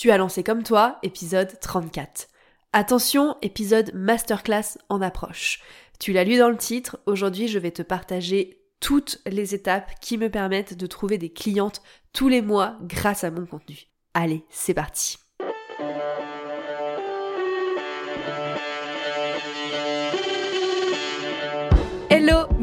Tu as lancé comme toi, épisode 34. Attention, épisode masterclass en approche. Tu l'as lu dans le titre, aujourd'hui je vais te partager toutes les étapes qui me permettent de trouver des clientes tous les mois grâce à mon contenu. Allez, c'est parti.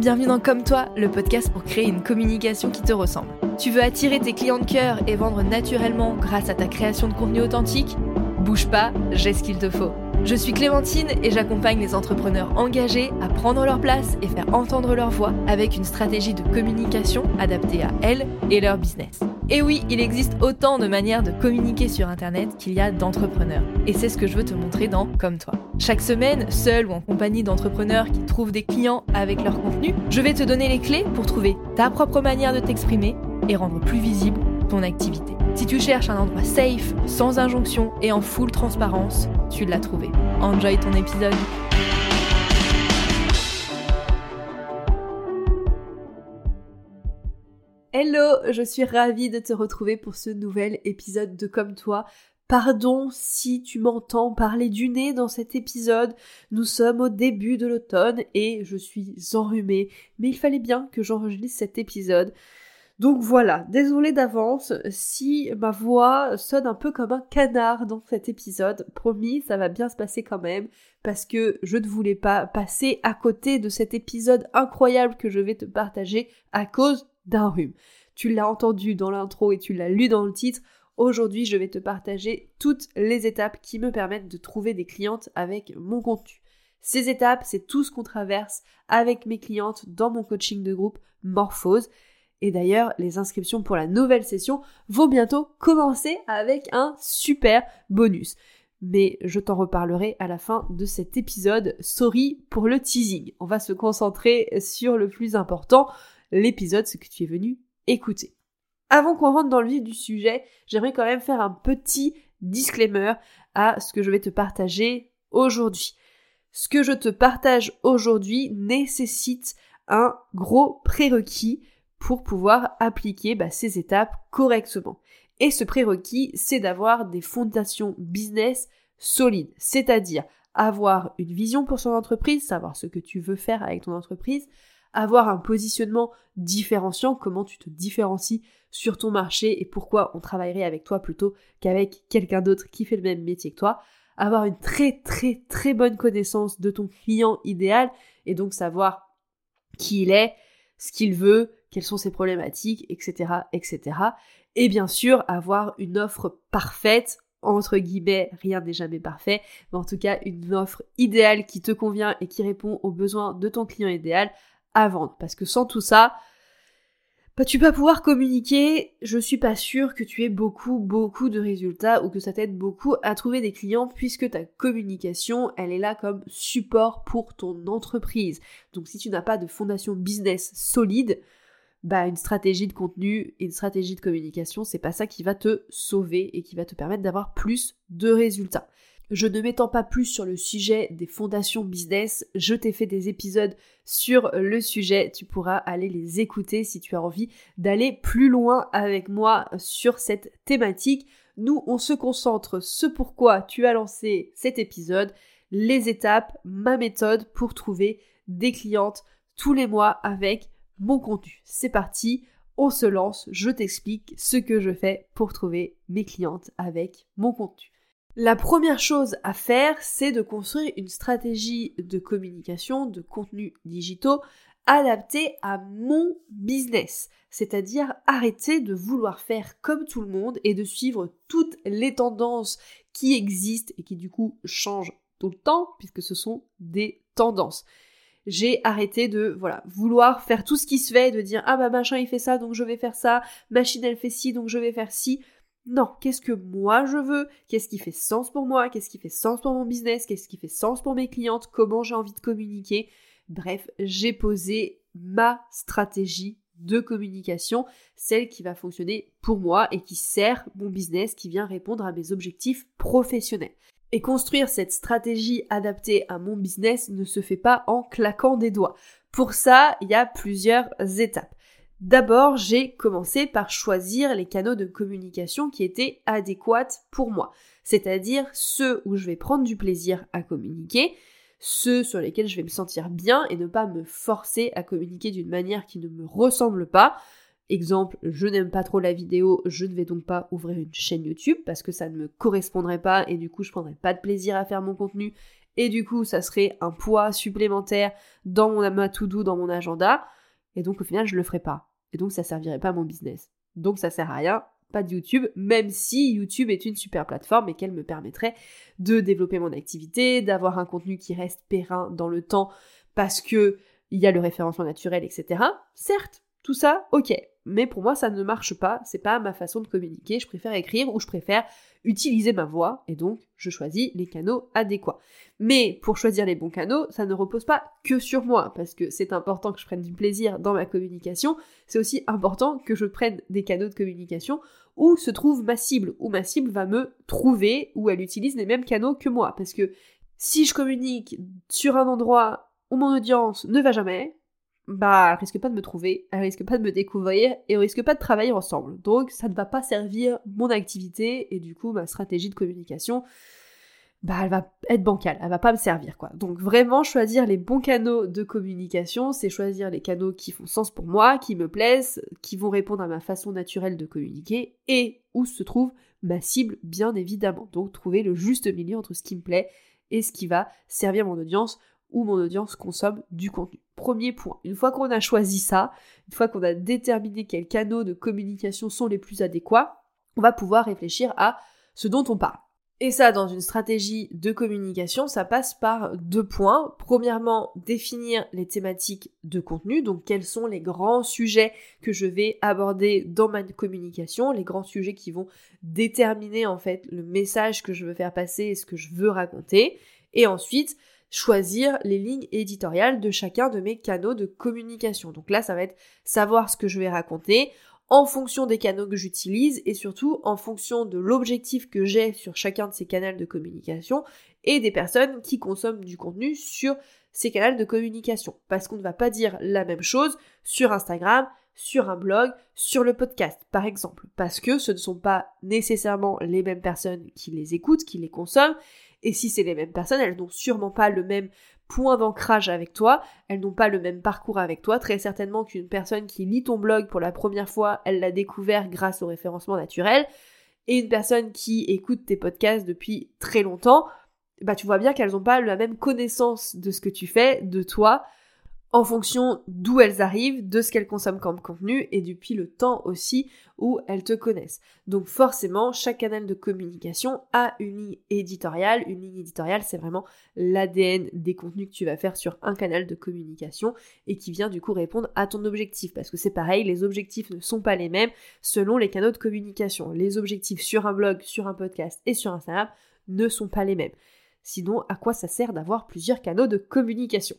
Bienvenue dans Comme toi, le podcast pour créer une communication qui te ressemble. Tu veux attirer tes clients de cœur et vendre naturellement grâce à ta création de contenu authentique? Bouge pas, j'ai ce qu'il te faut. Je suis Clémentine et j'accompagne les entrepreneurs engagés à prendre leur place et faire entendre leur voix avec une stratégie de communication adaptée à elles et leur business. Et oui, il existe autant de manières de communiquer sur Internet qu'il y a d'entrepreneurs. Et c'est ce que je veux te montrer dans Comme toi. Chaque semaine, seul ou en compagnie d'entrepreneurs qui trouvent des clients avec leur contenu, je vais te donner les clés pour trouver ta propre manière de t'exprimer et rendre plus visible ton activité. Si tu cherches un endroit safe, sans injonction et en full transparence, tu l'as trouvé. Enjoy ton épisode. Hello, je suis ravie de te retrouver pour ce nouvel épisode de Comme toi. Pardon si tu m'entends parler du nez dans cet épisode. Nous sommes au début de l'automne et je suis enrhumée, mais il fallait bien que j'enregistre cet épisode. Donc voilà, désolé d'avance si ma voix sonne un peu comme un canard dans cet épisode. Promis, ça va bien se passer quand même parce que je ne voulais pas passer à côté de cet épisode incroyable que je vais te partager à cause d'un rhume. Tu l'as entendu dans l'intro et tu l'as lu dans le titre. Aujourd'hui, je vais te partager toutes les étapes qui me permettent de trouver des clientes avec mon contenu. Ces étapes, c'est tout ce qu'on traverse avec mes clientes dans mon coaching de groupe Morphose. Et d'ailleurs, les inscriptions pour la nouvelle session vont bientôt commencer avec un super bonus. Mais je t'en reparlerai à la fin de cet épisode. Sorry pour le teasing. On va se concentrer sur le plus important, l'épisode, ce que tu es venu écouter. Avant qu'on rentre dans le vif du sujet, j'aimerais quand même faire un petit disclaimer à ce que je vais te partager aujourd'hui. Ce que je te partage aujourd'hui nécessite un gros prérequis pour pouvoir appliquer bah, ces étapes correctement. Et ce prérequis, c'est d'avoir des fondations business solides, c'est-à-dire avoir une vision pour son entreprise, savoir ce que tu veux faire avec ton entreprise, avoir un positionnement différenciant, comment tu te différencies sur ton marché et pourquoi on travaillerait avec toi plutôt qu'avec quelqu'un d'autre qui fait le même métier que toi, avoir une très très très bonne connaissance de ton client idéal et donc savoir qui il est, ce qu'il veut, quelles sont ses problématiques, etc., etc. Et bien sûr, avoir une offre parfaite, entre guillemets, rien n'est jamais parfait, mais en tout cas une offre idéale qui te convient et qui répond aux besoins de ton client idéal Parce que sans tout ça, bah, tu vas pouvoir communiquer, je suis pas sûre que tu aies beaucoup, beaucoup de résultats ou que ça t'aide beaucoup à trouver des clients puisque ta communication, elle est là comme support pour ton entreprise. Donc si tu n'as pas de fondation business solide, bah une stratégie de contenu une stratégie de communication, c'est pas ça qui va te sauver et qui va te permettre d'avoir plus de résultats. Je ne m'étends pas plus sur le sujet des fondations business, je t'ai fait des épisodes sur le sujet, tu pourras aller les écouter si tu as envie d'aller plus loin avec moi sur cette thématique. Nous, on se concentre ce pourquoi tu as lancé cet épisode, les étapes, ma méthode pour trouver des clientes tous les mois avec mon contenu. C'est parti, on se lance, je t'explique ce que je fais pour trouver mes clientes avec mon contenu. La première chose à faire, c'est de construire une stratégie de communication, de contenu digitaux adaptée à mon business. C'est-à-dire arrêter de vouloir faire comme tout le monde et de suivre toutes les tendances qui existent et qui du coup changent tout le temps puisque ce sont des tendances j'ai arrêté de vouloir faire tout ce qui se fait, de dire ah bah machin il fait ça donc je vais faire ça, machine elle fait ci donc je vais faire ci. Non, qu'est-ce que moi je veux? Qu'est-ce qui fait sens pour moi? Qu'est-ce qui fait sens pour mon business? Qu'est-ce qui fait sens pour mes clientes? Comment j'ai envie de communiquer? Bref, j'ai posé ma stratégie de communication, celle qui va fonctionner pour moi et qui sert mon business, qui vient répondre à mes objectifs professionnels. Et construire cette stratégie adaptée à mon business ne se fait pas en claquant des doigts. Pour ça, il y a plusieurs étapes. D'abord, j'ai commencé par choisir les canaux de communication qui étaient adéquats pour moi, c'est-à-dire ceux où je vais prendre du plaisir à communiquer, ceux sur lesquels je vais me sentir bien et ne pas me forcer à communiquer d'une manière qui ne me ressemble pas. Exemple, je n'aime pas trop la vidéo, je ne vais donc pas ouvrir une chaîne YouTube parce que ça ne me correspondrait pas et du coup je prendrais pas de plaisir à faire mon contenu et du coup ça serait un poids supplémentaire dans mon ma to do, dans mon agenda et donc au final je le ferai pas. Et donc ça servirait pas à mon business. Donc ça sert à rien, pas de YouTube, même si YouTube est une super plateforme et qu'elle me permettrait de développer mon activité, d'avoir un contenu qui reste périn dans le temps parce que il y a le référencement naturel, etc. Certes, tout ça, ok. Mais pour moi, ça ne marche pas, c'est pas ma façon de communiquer, je préfère écrire ou je préfère utiliser ma voix, et donc je choisis les canaux adéquats. Mais pour choisir les bons canaux, ça ne repose pas que sur moi, parce que c'est important que je prenne du plaisir dans ma communication, c'est aussi important que je prenne des canaux de communication où se trouve ma cible, où ma cible va me trouver, où elle utilise les mêmes canaux que moi, parce que si je communique sur un endroit où mon audience ne va jamais, bah, elle risque pas de me trouver, elle risque pas de me découvrir et on risque pas de travailler ensemble. Donc, ça ne va pas servir mon activité et du coup, ma stratégie de communication, bah, elle va être bancale, elle va pas me servir, quoi. Donc, vraiment, choisir les bons canaux de communication, c'est choisir les canaux qui font sens pour moi, qui me plaisent, qui vont répondre à ma façon naturelle de communiquer et où se trouve ma cible, bien évidemment. Donc, trouver le juste milieu entre ce qui me plaît et ce qui va servir mon audience ou mon audience consomme du contenu. Premier point. Une fois qu'on a choisi ça, une fois qu'on a déterminé quels canaux de communication sont les plus adéquats, on va pouvoir réfléchir à ce dont on parle. Et ça, dans une stratégie de communication, ça passe par deux points. Premièrement, définir les thématiques de contenu, donc quels sont les grands sujets que je vais aborder dans ma communication, les grands sujets qui vont déterminer en fait le message que je veux faire passer et ce que je veux raconter. Et ensuite, choisir les lignes éditoriales de chacun de mes canaux de communication. Donc là, ça va être savoir ce que je vais raconter en fonction des canaux que j'utilise et surtout en fonction de l'objectif que j'ai sur chacun de ces canaux de communication et des personnes qui consomment du contenu sur ces canaux de communication. Parce qu'on ne va pas dire la même chose sur Instagram, sur un blog, sur le podcast, par exemple. Parce que ce ne sont pas nécessairement les mêmes personnes qui les écoutent, qui les consomment, et si c'est les mêmes personnes, elles n'ont sûrement pas le même point d'ancrage avec toi, elles n'ont pas le même parcours avec toi. Très certainement qu'une personne qui lit ton blog pour la première fois, elle l'a découvert grâce au référencement naturel. Et une personne qui écoute tes podcasts depuis très longtemps, bah tu vois bien qu'elles n'ont pas la même connaissance de ce que tu fais, de toi, en fonction d'où elles arrivent, de ce qu'elles consomment comme contenu et depuis le temps aussi où elles te connaissent. Donc forcément, chaque canal de communication a une ligne éditoriale. Une ligne éditoriale, c'est vraiment l'ADN des contenus que tu vas faire sur un canal de communication et qui vient du coup répondre à ton objectif. Parce que c'est pareil, les objectifs ne sont pas les mêmes selon les canaux de communication. Les objectifs sur un blog, sur un podcast et sur Instagram ne sont pas les mêmes. Sinon, à quoi ça sert d'avoir plusieurs canaux de communication?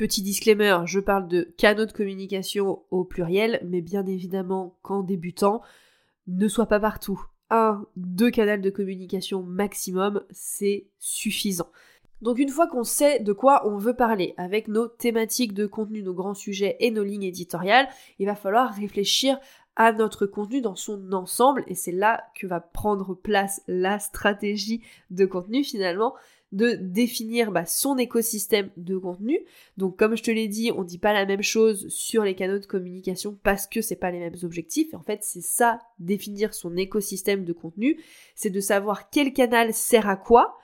Petit disclaimer, je parle de canaux de communication au pluriel, mais bien évidemment qu'en débutant, ne sois pas partout. Un, deux canaux de communication maximum, c'est suffisant. Donc une fois qu'on sait de quoi on veut parler, avec nos thématiques de contenu, nos grands sujets et nos lignes éditoriales, il va falloir réfléchir à notre contenu dans son ensemble, et c'est là que va prendre place la stratégie de contenu finalement, de définir bah, son écosystème de contenu. Donc comme je te l'ai dit, on dit pas la même chose sur les canaux de communication parce que c'est pas les mêmes objectifs. En fait, c'est ça définir son écosystème de contenu, c'est de savoir quel canal sert à quoi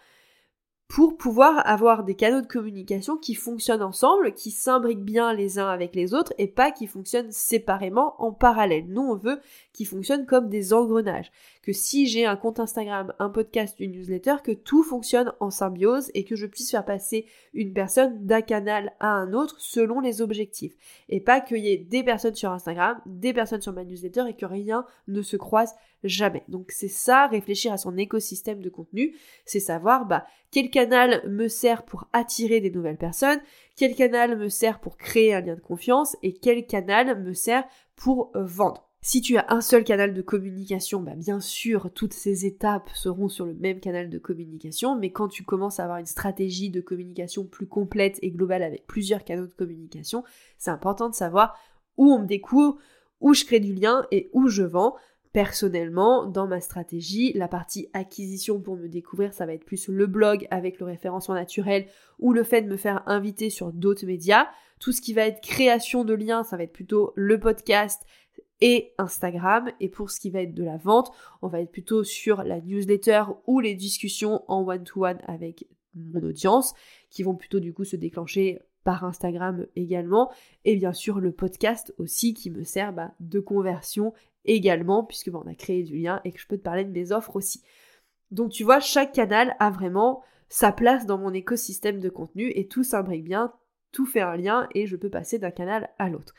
pour pouvoir avoir des canaux de communication qui fonctionnent ensemble, qui s'imbriquent bien les uns avec les autres et pas qui fonctionnent séparément en parallèle. Nous, on veut qu'ils fonctionnent comme des engrenages. Que si j'ai un compte Instagram, un podcast, une newsletter, que tout fonctionne en symbiose et que je puisse faire passer une personne d'un canal à un autre selon les objectifs. Et pas qu'il y ait des personnes sur Instagram, des personnes sur ma newsletter et que rien ne se croise jamais. Donc c'est ça, réfléchir à son écosystème de contenu, c'est savoir bah, quel canal me sert pour attirer des nouvelles personnes, quel canal me sert pour créer un lien de confiance et quel canal me sert pour euh, vendre. Si tu as un seul canal de communication, bah bien sûr, toutes ces étapes seront sur le même canal de communication, mais quand tu commences à avoir une stratégie de communication plus complète et globale avec plusieurs canaux de communication, c'est important de savoir où on me découvre, où je crée du lien et où je vends. Personnellement, dans ma stratégie, la partie acquisition pour me découvrir, ça va être plus le blog avec le référencement naturel ou le fait de me faire inviter sur d'autres médias. Tout ce qui va être création de liens, ça va être plutôt le podcast et Instagram. Et pour ce qui va être de la vente, on va être plutôt sur la newsletter ou les discussions en one-to-one avec mon audience qui vont plutôt du coup se déclencher par Instagram également, et bien sûr le podcast aussi qui me sert bah, de conversion également, puisque bah, on a créé du lien et que je peux te parler de mes offres aussi. Donc tu vois, chaque canal a vraiment sa place dans mon écosystème de contenu et tout s'imbrique bien, tout fait un lien et je peux passer d'un canal à l'autre.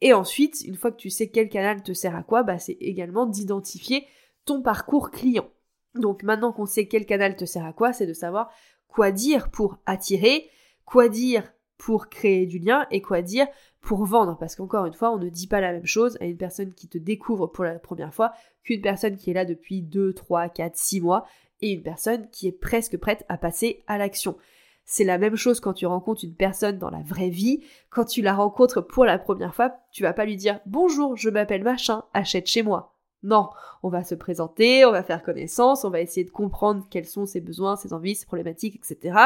Et ensuite, une fois que tu sais quel canal te sert à quoi, bah, c'est également d'identifier ton parcours client. Donc maintenant qu'on sait quel canal te sert à quoi, c'est de savoir quoi dire pour attirer, quoi dire pour créer du lien et quoi dire pour vendre. Parce qu'encore une fois, on ne dit pas la même chose à une personne qui te découvre pour la première fois qu'une personne qui est là depuis 2, 3, 4, 6 mois et une personne qui est presque prête à passer à l'action. C'est la même chose quand tu rencontres une personne dans la vraie vie. Quand tu la rencontres pour la première fois, tu vas pas lui dire bonjour, je m'appelle machin, achète chez moi. Non, on va se présenter, on va faire connaissance, on va essayer de comprendre quels sont ses besoins, ses envies, ses problématiques, etc.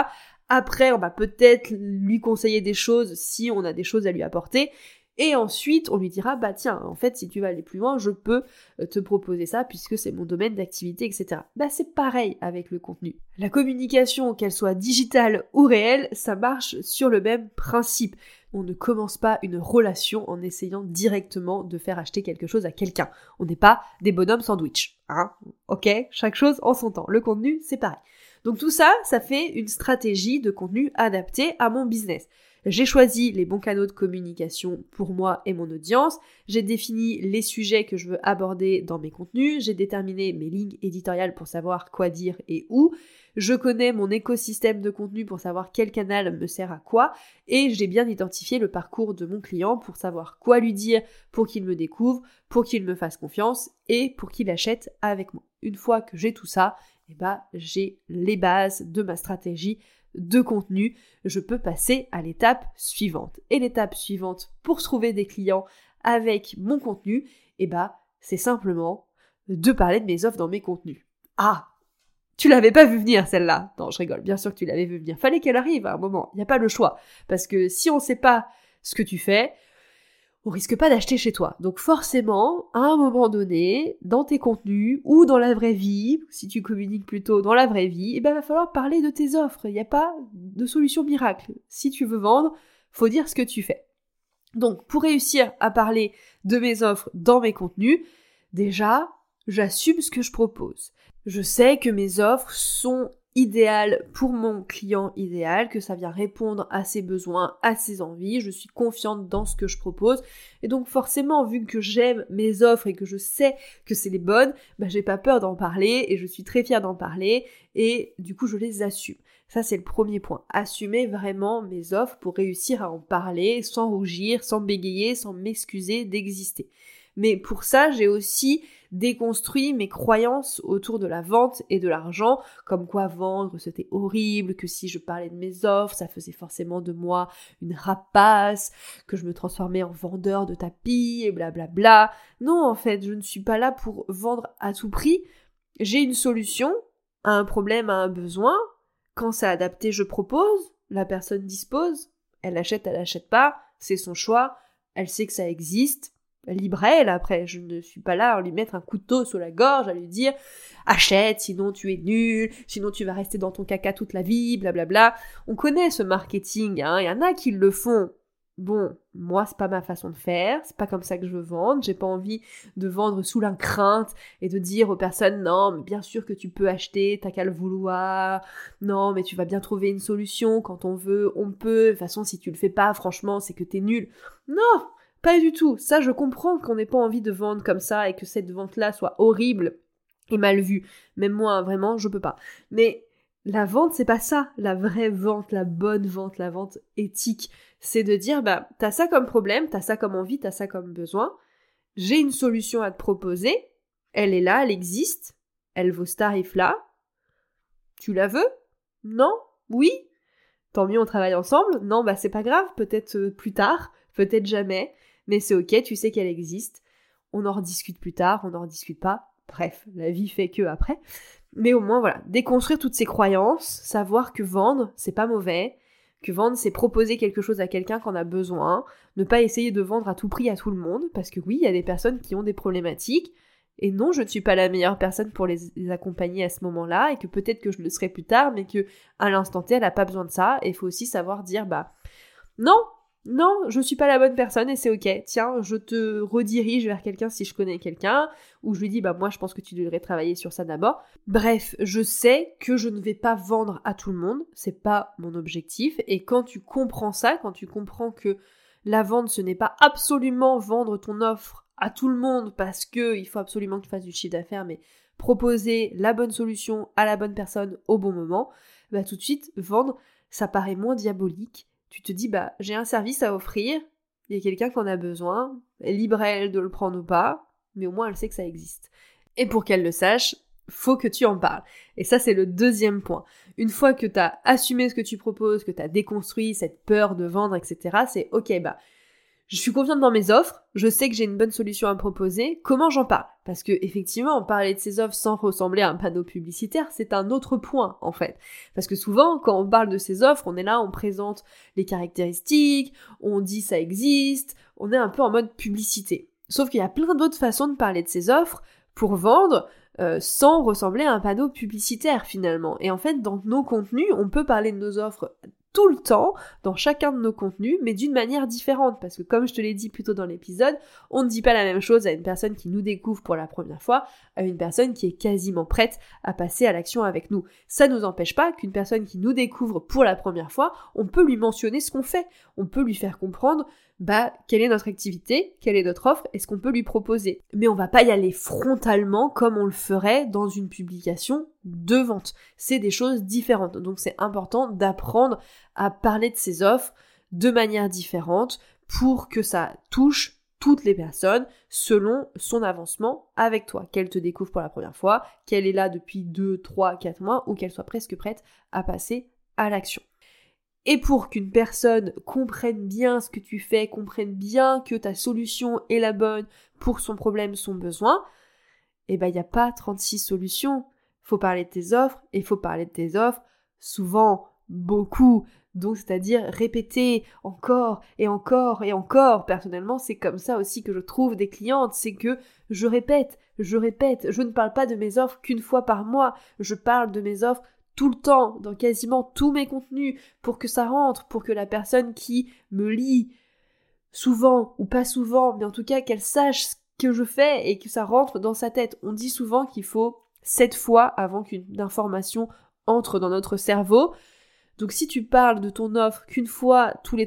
Après, on va peut-être lui conseiller des choses si on a des choses à lui apporter. Et ensuite, on lui dira, bah tiens, en fait, si tu vas aller plus loin, je peux euh, te proposer ça puisque c'est mon domaine d'activité, etc. Bah c'est pareil avec le contenu. La communication, qu'elle soit digitale ou réelle, ça marche sur le même principe. On ne commence pas une relation en essayant directement de faire acheter quelque chose à quelqu'un. On n'est pas des bonhommes sandwich. Hein ok Chaque chose en son temps. Le contenu, c'est pareil. Donc tout ça, ça fait une stratégie de contenu adaptée à mon business. J'ai choisi les bons canaux de communication pour moi et mon audience, j'ai défini les sujets que je veux aborder dans mes contenus, j'ai déterminé mes lignes éditoriales pour savoir quoi dire et où, je connais mon écosystème de contenu pour savoir quel canal me sert à quoi, et j'ai bien identifié le parcours de mon client pour savoir quoi lui dire pour qu'il me découvre, pour qu'il me fasse confiance et pour qu'il achète avec moi. Une fois que j'ai tout ça, eh ben, j'ai les bases de ma stratégie de contenu, je peux passer à l'étape suivante. Et l'étape suivante pour trouver des clients avec mon contenu, eh bah, c'est simplement de parler de mes offres dans mes contenus. Ah tu l'avais pas vu venir celle-là. Non, je rigole, bien sûr que tu l'avais vu venir. Fallait qu'elle arrive à un moment, il n'y a pas le choix. Parce que si on ne sait pas ce que tu fais, on risque pas d'acheter chez toi. Donc forcément, à un moment donné, dans tes contenus ou dans la vraie vie, si tu communiques plutôt dans la vraie vie, il eh ben, va falloir parler de tes offres. Il n'y a pas de solution miracle. Si tu veux vendre, faut dire ce que tu fais. Donc pour réussir à parler de mes offres dans mes contenus, déjà, j'assume ce que je propose. Je sais que mes offres sont idéal pour mon client idéal, que ça vient répondre à ses besoins, à ses envies, je suis confiante dans ce que je propose. Et donc forcément, vu que j'aime mes offres et que je sais que c'est les bonnes, bah, j'ai pas peur d'en parler et je suis très fière d'en parler et du coup je les assume. Ça c'est le premier point. Assumer vraiment mes offres pour réussir à en parler sans rougir, sans bégayer, sans m'excuser d'exister. Mais pour ça, j'ai aussi déconstruit mes croyances autour de la vente et de l'argent, comme quoi vendre c'était horrible, que si je parlais de mes offres, ça faisait forcément de moi une rapace, que je me transformais en vendeur de tapis et blablabla. Bla bla. Non, en fait, je ne suis pas là pour vendre à tout prix. J'ai une solution à un problème, à un besoin. Quand c'est adapté, je propose. La personne dispose. Elle achète, elle achète pas. C'est son choix. Elle sait que ça existe libre après. Je ne suis pas là à lui mettre un couteau sous la gorge, à lui dire achète, sinon tu es nul, sinon tu vas rester dans ton caca toute la vie, blablabla. On connaît ce marketing, hein. Il y en a qui le font. Bon, moi c'est pas ma façon de faire, c'est pas comme ça que je veux vendre, j'ai pas envie de vendre sous la crainte et de dire aux personnes non, mais bien sûr que tu peux acheter, t'as qu'à le vouloir, non, mais tu vas bien trouver une solution, quand on veut, on peut, de toute façon si tu le fais pas, franchement, c'est que t'es nul. Non, pas du tout. Ça, je comprends qu'on n'ait pas envie de vendre comme ça et que cette vente-là soit horrible et mal vue. Même moi, vraiment, je peux pas. Mais la vente, c'est pas ça. La vraie vente, la bonne vente, la vente éthique, c'est de dire, bah, t'as ça comme problème, t'as ça comme envie, t'as ça comme besoin. J'ai une solution à te proposer. Elle est là, elle existe. Elle vaut ce tarif-là. Tu la veux? Non? Oui? Tant mieux, on travaille ensemble? Non, bah, c'est pas grave. Peut-être euh, plus tard. Peut-être jamais mais c'est ok, tu sais qu'elle existe. On en rediscute plus tard, on n'en rediscute pas. Bref, la vie fait que après. Mais au moins, voilà, déconstruire toutes ces croyances, savoir que vendre, c'est pas mauvais, que vendre, c'est proposer quelque chose à quelqu'un qu'on a besoin, ne pas essayer de vendre à tout prix à tout le monde, parce que oui, il y a des personnes qui ont des problématiques, et non, je ne suis pas la meilleure personne pour les, accompagner à ce moment-là, et que peut-être que je le serai plus tard, mais que à l'instant T, elle n'a pas besoin de ça, et il faut aussi savoir dire, bah, non, non, je suis pas la bonne personne et c'est ok. Tiens, je te redirige vers quelqu'un si je connais quelqu'un, ou je lui dis bah moi je pense que tu devrais travailler sur ça d'abord. Bref, je sais que je ne vais pas vendre à tout le monde, c'est pas mon objectif. Et quand tu comprends ça, quand tu comprends que la vente ce n'est pas absolument vendre ton offre à tout le monde parce que il faut absolument que tu fasses du chiffre d'affaires, mais proposer la bonne solution à la bonne personne au bon moment, bah tout de suite vendre ça paraît moins diabolique tu te dis, bah, j'ai un service à offrir, il y a quelqu'un qui en a besoin, libre à elle de le prendre ou pas, mais au moins elle sait que ça existe. Et pour qu'elle le sache, faut que tu en parles. Et ça, c'est le deuxième point. Une fois que tu as assumé ce que tu proposes, que tu as déconstruit cette peur de vendre, etc., c'est ok, bah, je suis confiante dans mes offres, je sais que j'ai une bonne solution à proposer, comment j'en parle? Parce que effectivement, parler de ces offres sans ressembler à un panneau publicitaire, c'est un autre point en fait. Parce que souvent, quand on parle de ces offres, on est là, on présente les caractéristiques, on dit ça existe, on est un peu en mode publicité. Sauf qu'il y a plein d'autres façons de parler de ces offres pour vendre euh, sans ressembler à un panneau publicitaire finalement. Et en fait, dans nos contenus, on peut parler de nos offres tout le temps dans chacun de nos contenus, mais d'une manière différente. Parce que comme je te l'ai dit plus tôt dans l'épisode, on ne dit pas la même chose à une personne qui nous découvre pour la première fois, à une personne qui est quasiment prête à passer à l'action avec nous. Ça ne nous empêche pas qu'une personne qui nous découvre pour la première fois, on peut lui mentionner ce qu'on fait. On peut lui faire comprendre bah, quelle est notre activité, quelle est notre offre, est-ce qu'on peut lui proposer? Mais on va pas y aller frontalement comme on le ferait dans une publication de vente. C'est des choses différentes. Donc c'est important d'apprendre à parler de ses offres de manière différente pour que ça touche toutes les personnes selon son avancement avec toi. Qu'elle te découvre pour la première fois, qu'elle est là depuis 2, 3, 4 mois ou qu'elle soit presque prête à passer à l'action. Et pour qu'une personne comprenne bien ce que tu fais, comprenne bien que ta solution est la bonne pour son problème, son besoin, eh ben, il n'y a pas 36 solutions. Faut parler de tes offres et faut parler de tes offres souvent, beaucoup. Donc, c'est-à-dire répéter encore et encore et encore. Personnellement, c'est comme ça aussi que je trouve des clientes. C'est que je répète, je répète. Je ne parle pas de mes offres qu'une fois par mois. Je parle de mes offres tout le temps, dans quasiment tous mes contenus, pour que ça rentre, pour que la personne qui me lit, souvent ou pas souvent, mais en tout cas qu'elle sache ce que je fais et que ça rentre dans sa tête. On dit souvent qu'il faut sept fois avant qu'une information entre dans notre cerveau. Donc si tu parles de ton offre qu'une fois toutes les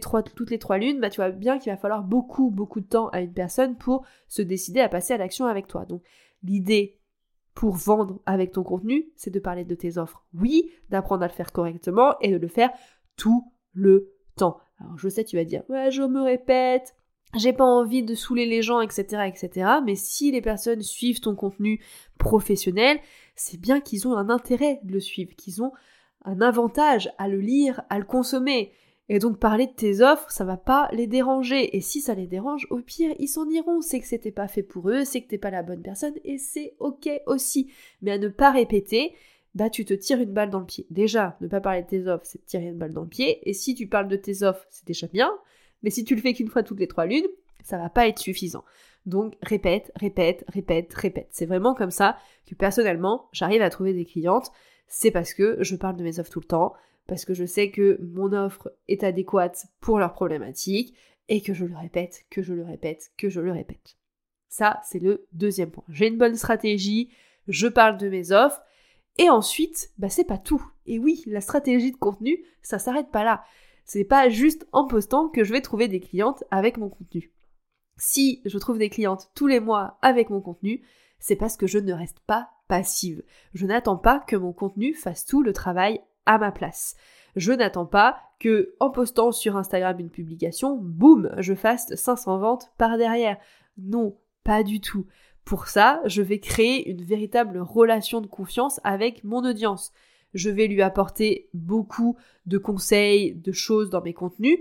trois lunes, bah tu vois bien qu'il va falloir beaucoup, beaucoup de temps à une personne pour se décider à passer à l'action avec toi. Donc l'idée pour vendre avec ton contenu, c'est de parler de tes offres. Oui, d'apprendre à le faire correctement et de le faire tout le temps. Alors je sais, tu vas dire, ouais, je me répète, j'ai pas envie de saouler les gens, etc., etc. Mais si les personnes suivent ton contenu professionnel, c'est bien qu'ils ont un intérêt de le suivre, qu'ils ont un avantage à le lire, à le consommer. Et donc parler de tes offres, ça va pas les déranger. Et si ça les dérange, au pire, ils s'en iront. C'est que c'était pas fait pour eux, c'est que t'es pas la bonne personne, et c'est ok aussi. Mais à ne pas répéter, bah tu te tires une balle dans le pied. Déjà, ne pas parler de tes offres, c'est tirer une balle dans le pied. Et si tu parles de tes offres, c'est déjà bien. Mais si tu le fais qu'une fois toutes les trois lunes, ça va pas être suffisant. Donc répète, répète, répète, répète. C'est vraiment comme ça que personnellement, j'arrive à trouver des clientes. C'est parce que je parle de mes offres tout le temps, parce que je sais que mon offre est adéquate pour leurs problématiques et que je le répète, que je le répète, que je le répète. Ça, c'est le deuxième point. J'ai une bonne stratégie, je parle de mes offres, et ensuite, bah c'est pas tout. Et oui, la stratégie de contenu, ça s'arrête pas là. C'est pas juste en postant que je vais trouver des clientes avec mon contenu. Si je trouve des clientes tous les mois avec mon contenu, c'est parce que je ne reste pas passive. Je n'attends pas que mon contenu fasse tout le travail à ma place. Je n'attends pas que, en postant sur Instagram une publication, boum, je fasse 500 ventes par derrière. Non, pas du tout. Pour ça, je vais créer une véritable relation de confiance avec mon audience. Je vais lui apporter beaucoup de conseils, de choses dans mes contenus.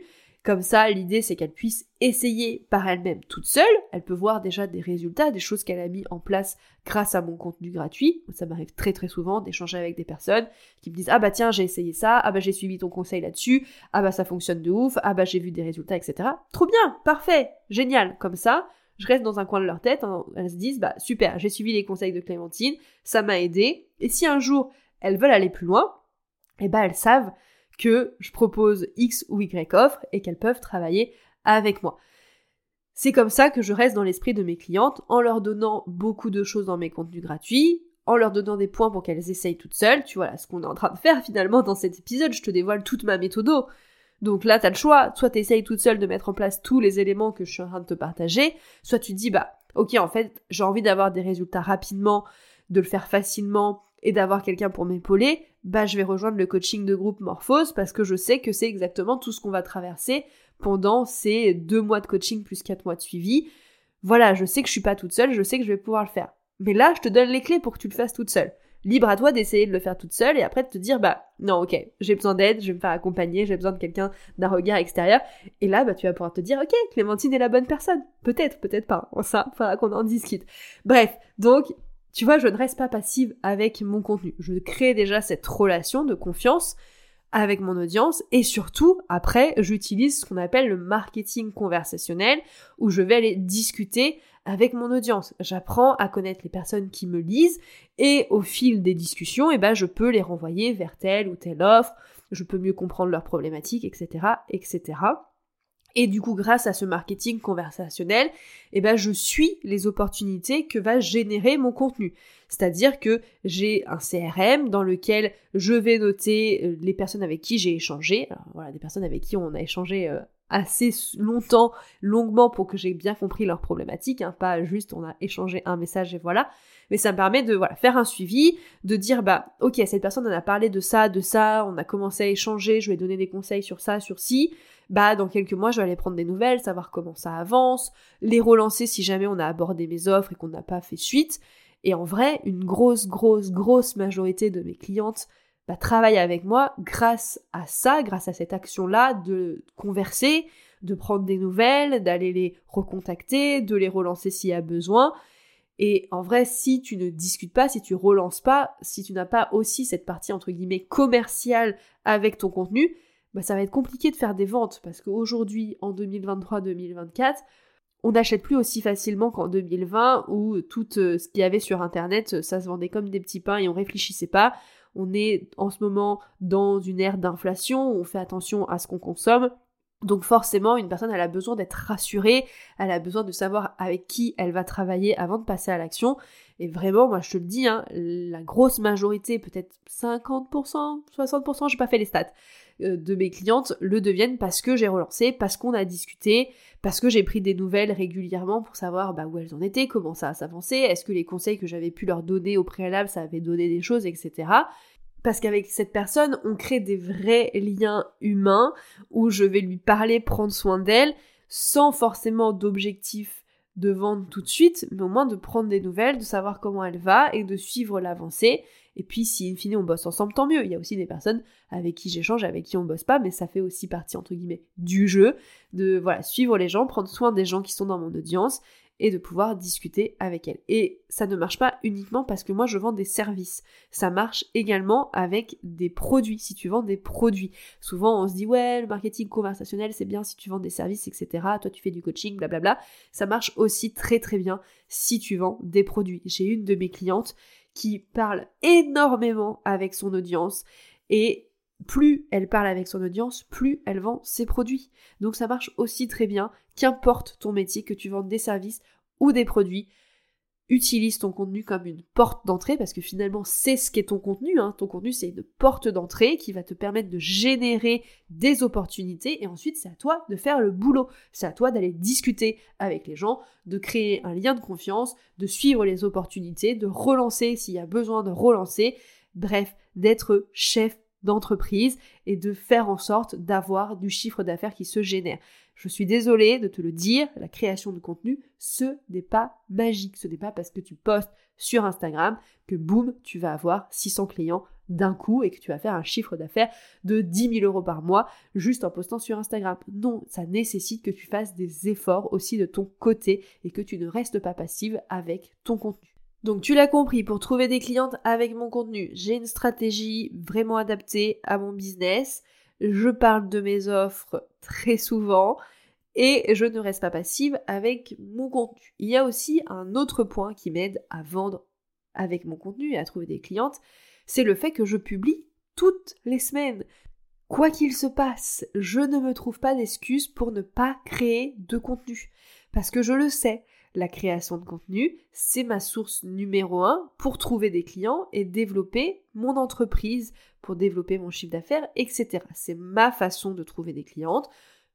Comme ça, l'idée c'est qu'elle puisse essayer par elle-même toute seule. Elle peut voir déjà des résultats, des choses qu'elle a mis en place grâce à mon contenu gratuit. Ça m'arrive très très souvent d'échanger avec des personnes qui me disent ah bah tiens j'ai essayé ça, ah bah j'ai suivi ton conseil là-dessus, ah bah ça fonctionne de ouf, ah bah j'ai vu des résultats, etc. Trop bien, parfait, génial. Comme ça, je reste dans un coin de leur tête, hein. elles se disent bah super, j'ai suivi les conseils de Clémentine, ça m'a aidé. Et si un jour elles veulent aller plus loin, eh bah elles savent que je propose X ou Y offre et qu'elles peuvent travailler avec moi. C'est comme ça que je reste dans l'esprit de mes clientes en leur donnant beaucoup de choses dans mes contenus gratuits, en leur donnant des points pour qu'elles essayent toutes seules. Tu vois là ce qu'on est en train de faire finalement dans cet épisode, je te dévoile toute ma méthode. Donc là, t'as le choix, soit t'essayes toute seule de mettre en place tous les éléments que je suis en train de te partager, soit tu dis bah ok en fait j'ai envie d'avoir des résultats rapidement, de le faire facilement et d'avoir quelqu'un pour m'épauler, bah je vais rejoindre le coaching de groupe Morphose parce que je sais que c'est exactement tout ce qu'on va traverser pendant ces deux mois de coaching plus quatre mois de suivi. Voilà, je sais que je suis pas toute seule, je sais que je vais pouvoir le faire. Mais là, je te donne les clés pour que tu le fasses toute seule. Libre à toi d'essayer de le faire toute seule et après de te dire bah non ok j'ai besoin d'aide, je vais me faire accompagner, j'ai besoin de quelqu'un d'un regard extérieur et là bah tu vas pouvoir te dire ok Clémentine est la bonne personne peut-être peut-être pas ça faudra qu'on en discute bref donc tu vois, je ne reste pas passive avec mon contenu. Je crée déjà cette relation de confiance avec mon audience et surtout, après, j'utilise ce qu'on appelle le marketing conversationnel où je vais aller discuter avec mon audience. J'apprends à connaître les personnes qui me lisent et au fil des discussions, eh ben, je peux les renvoyer vers telle ou telle offre, je peux mieux comprendre leurs problématiques, etc., etc. Et du coup, grâce à ce marketing conversationnel, eh ben, je suis les opportunités que va générer mon contenu. C'est-à-dire que j'ai un CRM dans lequel je vais noter euh, les personnes avec qui j'ai échangé. voilà, des personnes avec qui on a échangé euh, assez longtemps, longuement pour que j'ai bien compris leurs problématiques, hein, pas juste on a échangé un message et voilà. Mais ça me permet de faire un suivi, de dire bah ok cette personne en a parlé de ça, de ça, on a commencé à échanger, je lui ai donné des conseils sur ça, sur ci. Bah dans quelques mois je vais aller prendre des nouvelles, savoir comment ça avance, les relancer si jamais on a abordé mes offres et qu'on n'a pas fait suite. Et en vrai, une grosse, grosse, grosse majorité de mes clientes bah, travaillent avec moi grâce à ça, grâce à cette action-là de converser, de prendre des nouvelles, d'aller les recontacter, de les relancer s'il y a besoin. Et en vrai, si tu ne discutes pas, si tu relances pas, si tu n'as pas aussi cette partie entre guillemets commerciale avec ton contenu, bah ça va être compliqué de faire des ventes parce qu'aujourd'hui, en 2023-2024, on n'achète plus aussi facilement qu'en 2020 où tout euh, ce qu'il y avait sur internet, ça se vendait comme des petits pains et on réfléchissait pas. On est en ce moment dans une ère d'inflation, on fait attention à ce qu'on consomme. Donc forcément, une personne, elle a besoin d'être rassurée, elle a besoin de savoir avec qui elle va travailler avant de passer à l'action. Et vraiment, moi je te le dis, hein, la grosse majorité, peut-être 50%, 60%, j'ai pas fait les stats, euh, de mes clientes le deviennent parce que j'ai relancé, parce qu'on a discuté, parce que j'ai pris des nouvelles régulièrement pour savoir bah, où elles en étaient, comment ça s'avançait, est-ce que les conseils que j'avais pu leur donner au préalable, ça avait donné des choses, etc. Parce qu'avec cette personne, on crée des vrais liens humains où je vais lui parler, prendre soin d'elle, sans forcément d'objectif de vendre tout de suite, mais au moins de prendre des nouvelles, de savoir comment elle va et de suivre l'avancée. Et puis si in fine on bosse ensemble, tant mieux. Il y a aussi des personnes avec qui j'échange, avec qui on bosse pas, mais ça fait aussi partie entre guillemets du jeu, de voilà, suivre les gens, prendre soin des gens qui sont dans mon audience et de pouvoir discuter avec elles. Et ça ne marche pas uniquement parce que moi je vends des services. Ça marche également avec des produits, si tu vends des produits. Souvent on se dit ouais, le marketing conversationnel c'est bien si tu vends des services, etc. Toi tu fais du coaching, blablabla. Ça marche aussi très très bien si tu vends des produits. J'ai une de mes clientes qui parle énormément avec son audience et plus elle parle avec son audience, plus elle vend ses produits. Donc ça marche aussi très bien, qu'importe ton métier, que tu vendes des services ou des produits, utilise ton contenu comme une porte d'entrée, parce que finalement c'est ce qu'est ton contenu, hein. ton contenu c'est une porte d'entrée qui va te permettre de générer des opportunités, et ensuite c'est à toi de faire le boulot, c'est à toi d'aller discuter avec les gens, de créer un lien de confiance, de suivre les opportunités, de relancer s'il y a besoin de relancer, bref, d'être chef d'entreprise et de faire en sorte d'avoir du chiffre d'affaires qui se génère. Je suis désolée de te le dire, la création de contenu, ce n'est pas magique. Ce n'est pas parce que tu postes sur Instagram que boum, tu vas avoir 600 clients d'un coup et que tu vas faire un chiffre d'affaires de 10 000 euros par mois juste en postant sur Instagram. Non, ça nécessite que tu fasses des efforts aussi de ton côté et que tu ne restes pas passive avec ton contenu. Donc tu l'as compris, pour trouver des clientes avec mon contenu, j'ai une stratégie vraiment adaptée à mon business. Je parle de mes offres très souvent et je ne reste pas passive avec mon contenu. Il y a aussi un autre point qui m'aide à vendre avec mon contenu et à trouver des clientes, c'est le fait que je publie toutes les semaines. Quoi qu'il se passe, je ne me trouve pas d'excuses pour ne pas créer de contenu. Parce que je le sais, la création de contenu, c'est ma source numéro un pour trouver des clients et développer mon entreprise, pour développer mon chiffre d'affaires, etc. C'est ma façon de trouver des clientes.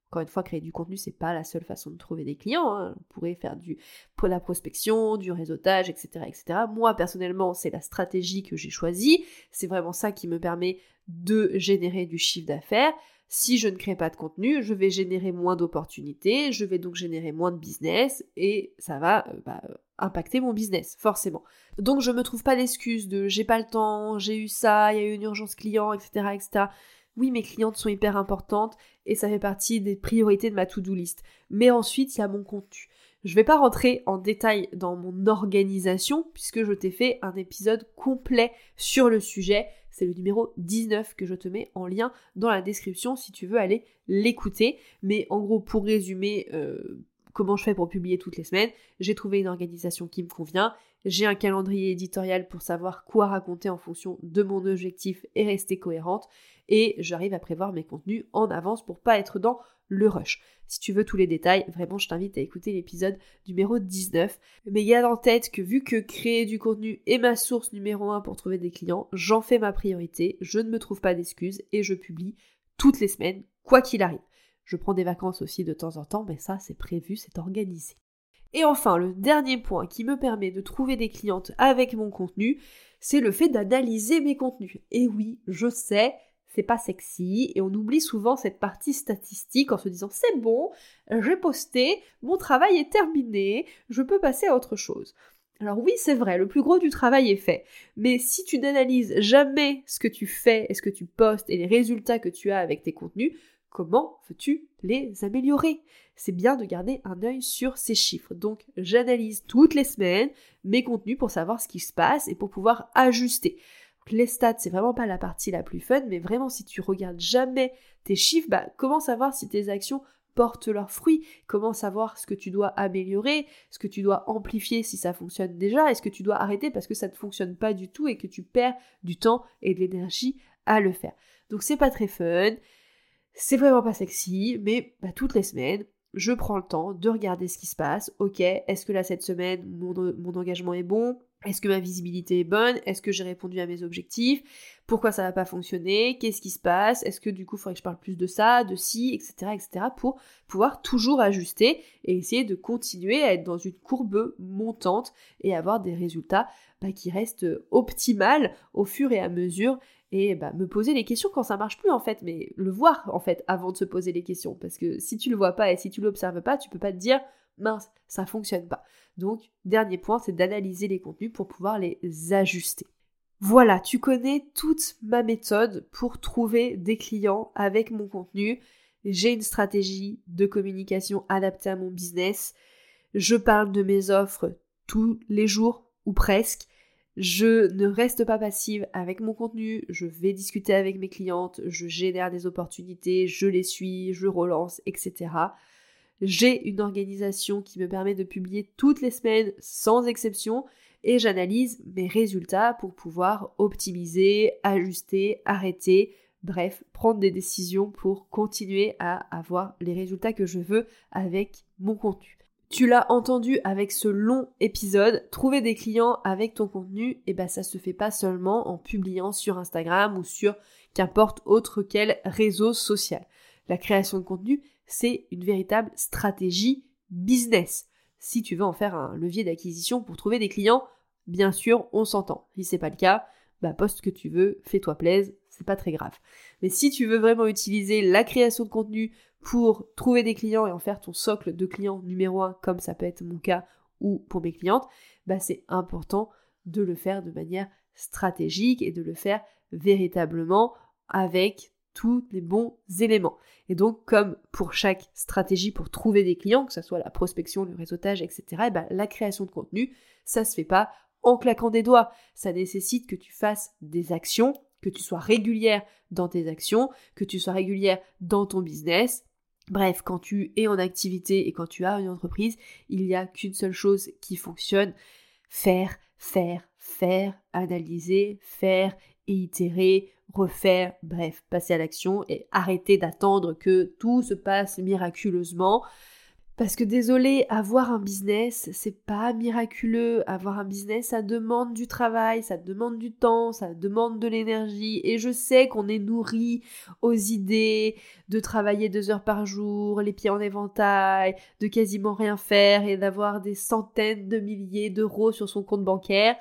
Encore une fois, créer du contenu, c'est pas la seule façon de trouver des clients. Hein. On pourrait faire du, pour la prospection, du réseautage, etc., etc. Moi, personnellement, c'est la stratégie que j'ai choisie. C'est vraiment ça qui me permet de générer du chiffre d'affaires. Si je ne crée pas de contenu, je vais générer moins d'opportunités, je vais donc générer moins de business et ça va euh, bah, impacter mon business, forcément. Donc je me trouve pas d'excuses de j'ai pas le temps, j'ai eu ça, il y a eu une urgence client, etc., etc oui, mes clientes sont hyper importantes et ça fait partie des priorités de ma to-do list. Mais ensuite, il y a mon contenu. Je ne vais pas rentrer en détail dans mon organisation puisque je t'ai fait un épisode complet sur le sujet. C'est le numéro 19 que je te mets en lien dans la description si tu veux aller l'écouter. Mais en gros, pour résumer euh, comment je fais pour publier toutes les semaines, j'ai trouvé une organisation qui me convient j'ai un calendrier éditorial pour savoir quoi raconter en fonction de mon objectif et rester cohérente. Et j'arrive à prévoir mes contenus en avance pour pas être dans le rush. Si tu veux tous les détails, vraiment je t'invite à écouter l'épisode numéro 19. Mais garde en tête que vu que créer du contenu est ma source numéro 1 pour trouver des clients, j'en fais ma priorité, je ne me trouve pas d'excuses et je publie toutes les semaines, quoi qu'il arrive. Je prends des vacances aussi de temps en temps, mais ça c'est prévu, c'est organisé. Et enfin, le dernier point qui me permet de trouver des clientes avec mon contenu, c'est le fait d'analyser mes contenus. Et oui, je sais, c'est pas sexy et on oublie souvent cette partie statistique en se disant c'est bon, j'ai posté, mon travail est terminé, je peux passer à autre chose. Alors oui, c'est vrai, le plus gros du travail est fait. Mais si tu n'analyses jamais ce que tu fais et ce que tu postes et les résultats que tu as avec tes contenus, comment veux-tu les améliorer? C'est bien de garder un œil sur ces chiffres. Donc j'analyse toutes les semaines mes contenus pour savoir ce qui se passe et pour pouvoir ajuster. Les stats, c'est vraiment pas la partie la plus fun, mais vraiment si tu regardes jamais tes chiffres, bah, comment savoir si tes actions portent leurs fruits, comment savoir ce que tu dois améliorer, ce que tu dois amplifier si ça fonctionne déjà, est-ce que tu dois arrêter parce que ça ne fonctionne pas du tout et que tu perds du temps et de l'énergie à le faire? Donc c'est pas très fun, c'est vraiment pas sexy, mais bah, toutes les semaines, je prends le temps de regarder ce qui se passe. Ok, est-ce que là cette semaine mon, engagement est bon? Est-ce que ma visibilité est bonne? Est-ce que j'ai répondu à mes objectifs? Pourquoi ça va pas fonctionner? Qu'est-ce qui se passe? Est-ce que du coup il faudrait que je parle plus de ça, de ci, etc., etc. pour pouvoir toujours ajuster et essayer de continuer à être dans une courbe montante et avoir des résultats bah, qui restent optimales au fur et à mesure et bah, me poser les questions quand ça marche plus en fait, mais le voir en fait avant de se poser les questions, parce que si tu le vois pas et si tu l'observes pas, tu peux pas te dire mince, ça fonctionne pas. Donc, dernier point, c'est d'analyser les contenus pour pouvoir les ajuster. Voilà, tu connais toute ma méthode pour trouver des clients avec mon contenu. J'ai une stratégie de communication adaptée à mon business. Je parle de mes offres tous les jours ou presque. Je ne reste pas passive avec mon contenu, je vais discuter avec mes clientes, je génère des opportunités, je les suis, je relance, etc. J'ai une organisation qui me permet de publier toutes les semaines sans exception et j'analyse mes résultats pour pouvoir optimiser, ajuster, arrêter, bref, prendre des décisions pour continuer à avoir les résultats que je veux avec mon contenu. Tu l'as entendu avec ce long épisode, trouver des clients avec ton contenu, et eh ben ça se fait pas seulement en publiant sur Instagram ou sur qu'importe autre quel réseau social. La création de contenu, c'est une véritable stratégie business. Si tu veux en faire un levier d'acquisition pour trouver des clients, bien sûr, on s'entend. Si c'est pas le cas, bah poste que tu veux, fais-toi plaisir, c'est pas très grave. Mais si tu veux vraiment utiliser la création de contenu pour trouver des clients et en faire ton socle de clients numéro un, comme ça peut être mon cas ou pour mes clientes, bah c'est important de le faire de manière stratégique et de le faire véritablement avec tous les bons éléments. Et donc, comme pour chaque stratégie pour trouver des clients, que ce soit la prospection, le réseautage, etc., et eh ben, la création de contenu, ça se fait pas en claquant des doigts. Ça nécessite que tu fasses des actions, que tu sois régulière dans tes actions, que tu sois régulière dans ton business. Bref, quand tu es en activité et quand tu as une entreprise, il n'y a qu'une seule chose qui fonctionne. Faire, faire, faire, analyser, faire et itérer, refaire, bref, passer à l'action et arrêter d'attendre que tout se passe miraculeusement. Parce que désolé, avoir un business, c'est pas miraculeux. Avoir un business, ça demande du travail, ça demande du temps, ça demande de l'énergie. Et je sais qu'on est nourri aux idées de travailler deux heures par jour, les pieds en éventail, de quasiment rien faire et d'avoir des centaines de milliers d'euros sur son compte bancaire.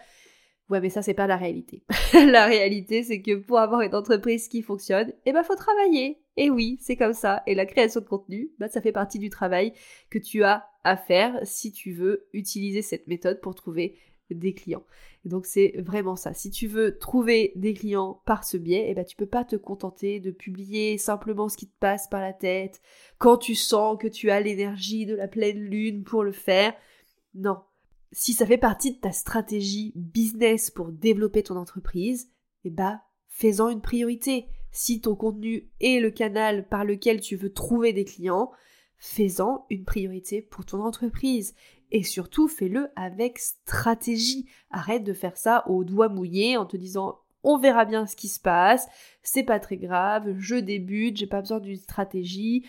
Ouais, mais ça, c'est pas la réalité. la réalité, c'est que pour avoir une entreprise qui fonctionne, eh ben, faut travailler. Et oui, c'est comme ça. Et la création de contenu, bah, ça fait partie du travail que tu as à faire si tu veux utiliser cette méthode pour trouver des clients. Donc c'est vraiment ça. Si tu veux trouver des clients par ce biais, eh ben tu peux pas te contenter de publier simplement ce qui te passe par la tête quand tu sens que tu as l'énergie de la pleine lune pour le faire. Non, si ça fait partie de ta stratégie business pour développer ton entreprise, eh bah, fais-en une priorité. Si ton contenu est le canal par lequel tu veux trouver des clients, fais-en une priorité pour ton entreprise. Et surtout, fais-le avec stratégie. Arrête de faire ça au doigt mouillé en te disant on verra bien ce qui se passe, c'est pas très grave, je débute, j'ai pas besoin d'une stratégie.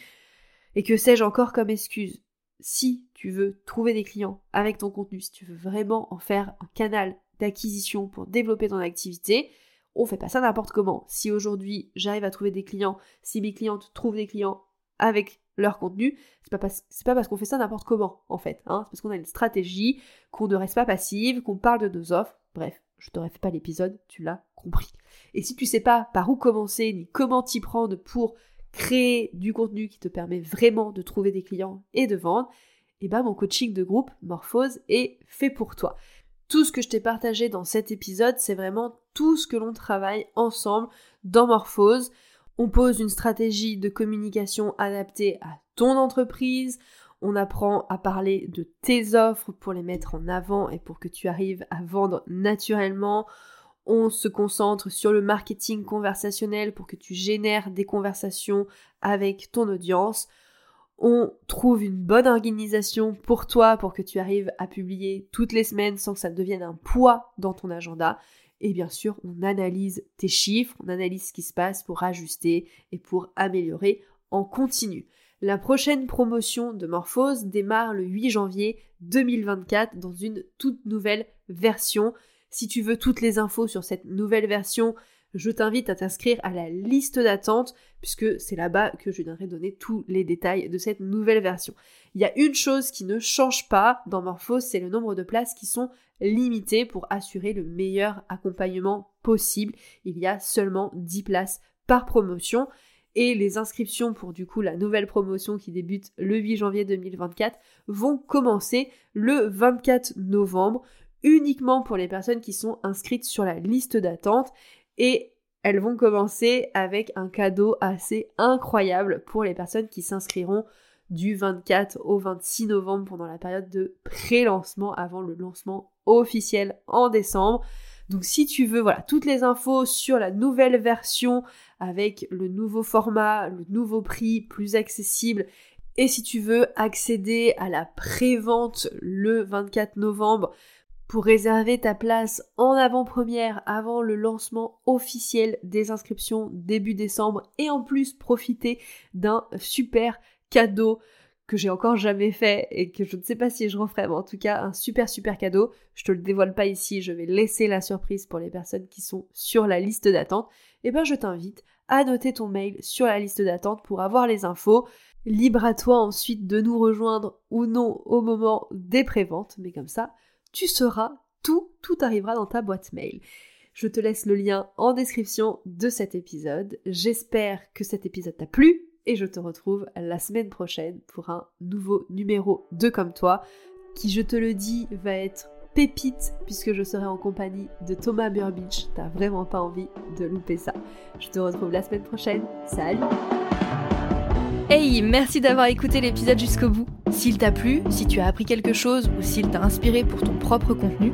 Et que sais-je encore comme excuse si tu veux trouver des clients avec ton contenu, si tu veux vraiment en faire un canal d'acquisition pour développer ton activité, on fait pas ça n'importe comment. Si aujourd'hui j'arrive à trouver des clients, si mes clientes trouvent des clients avec leur contenu, c'est pas pas parce qu'on fait ça n'importe comment en fait. Hein. c'est parce qu'on a une stratégie, qu'on ne reste pas passive, qu'on parle de nos offres. Bref, je t'aurais fait pas l'épisode, tu l'as compris. Et si tu sais pas par où commencer ni comment t'y prendre pour créer du contenu qui te permet vraiment de trouver des clients et de vendre, et eh ben mon coaching de groupe Morphose est fait pour toi. Tout ce que je t'ai partagé dans cet épisode, c'est vraiment tout ce que l'on travaille ensemble dans Morphose. On pose une stratégie de communication adaptée à ton entreprise, on apprend à parler de tes offres pour les mettre en avant et pour que tu arrives à vendre naturellement on se concentre sur le marketing conversationnel pour que tu génères des conversations avec ton audience. On trouve une bonne organisation pour toi pour que tu arrives à publier toutes les semaines sans que ça devienne un poids dans ton agenda. Et bien sûr, on analyse tes chiffres, on analyse ce qui se passe pour ajuster et pour améliorer en continu. La prochaine promotion de Morphose démarre le 8 janvier 2024 dans une toute nouvelle version. Si tu veux toutes les infos sur cette nouvelle version, je t'invite à t'inscrire à la liste d'attente puisque c'est là-bas que je viendrai donner tous les détails de cette nouvelle version. Il y a une chose qui ne change pas dans Morphos, c'est le nombre de places qui sont limitées pour assurer le meilleur accompagnement possible. Il y a seulement 10 places par promotion et les inscriptions pour du coup la nouvelle promotion qui débute le 8 janvier 2024 vont commencer le 24 novembre uniquement pour les personnes qui sont inscrites sur la liste d'attente et elles vont commencer avec un cadeau assez incroyable pour les personnes qui s'inscriront du 24 au 26 novembre pendant la période de pré-lancement avant le lancement officiel en décembre. Donc si tu veux voilà toutes les infos sur la nouvelle version avec le nouveau format, le nouveau prix plus accessible et si tu veux accéder à la pré-vente le 24 novembre pour réserver ta place en avant-première avant le lancement officiel des inscriptions début décembre et en plus profiter d'un super cadeau que j'ai encore jamais fait et que je ne sais pas si je referai, mais en tout cas un super super cadeau. Je te le dévoile pas ici, je vais laisser la surprise pour les personnes qui sont sur la liste d'attente. Et eh ben je t'invite à noter ton mail sur la liste d'attente pour avoir les infos. Libre à toi ensuite de nous rejoindre ou non au moment des préventes, mais comme ça, tu sauras tout, tout arrivera dans ta boîte mail. Je te laisse le lien en description de cet épisode. J'espère que cet épisode t'a plu et je te retrouve la semaine prochaine pour un nouveau numéro de Comme toi qui, je te le dis, va être pépite puisque je serai en compagnie de Thomas Burbidge. T'as vraiment pas envie de louper ça. Je te retrouve la semaine prochaine. Salut Hey, merci d'avoir écouté l'épisode jusqu'au bout. S'il t'a plu, si tu as appris quelque chose ou s'il t'a inspiré pour ton propre contenu,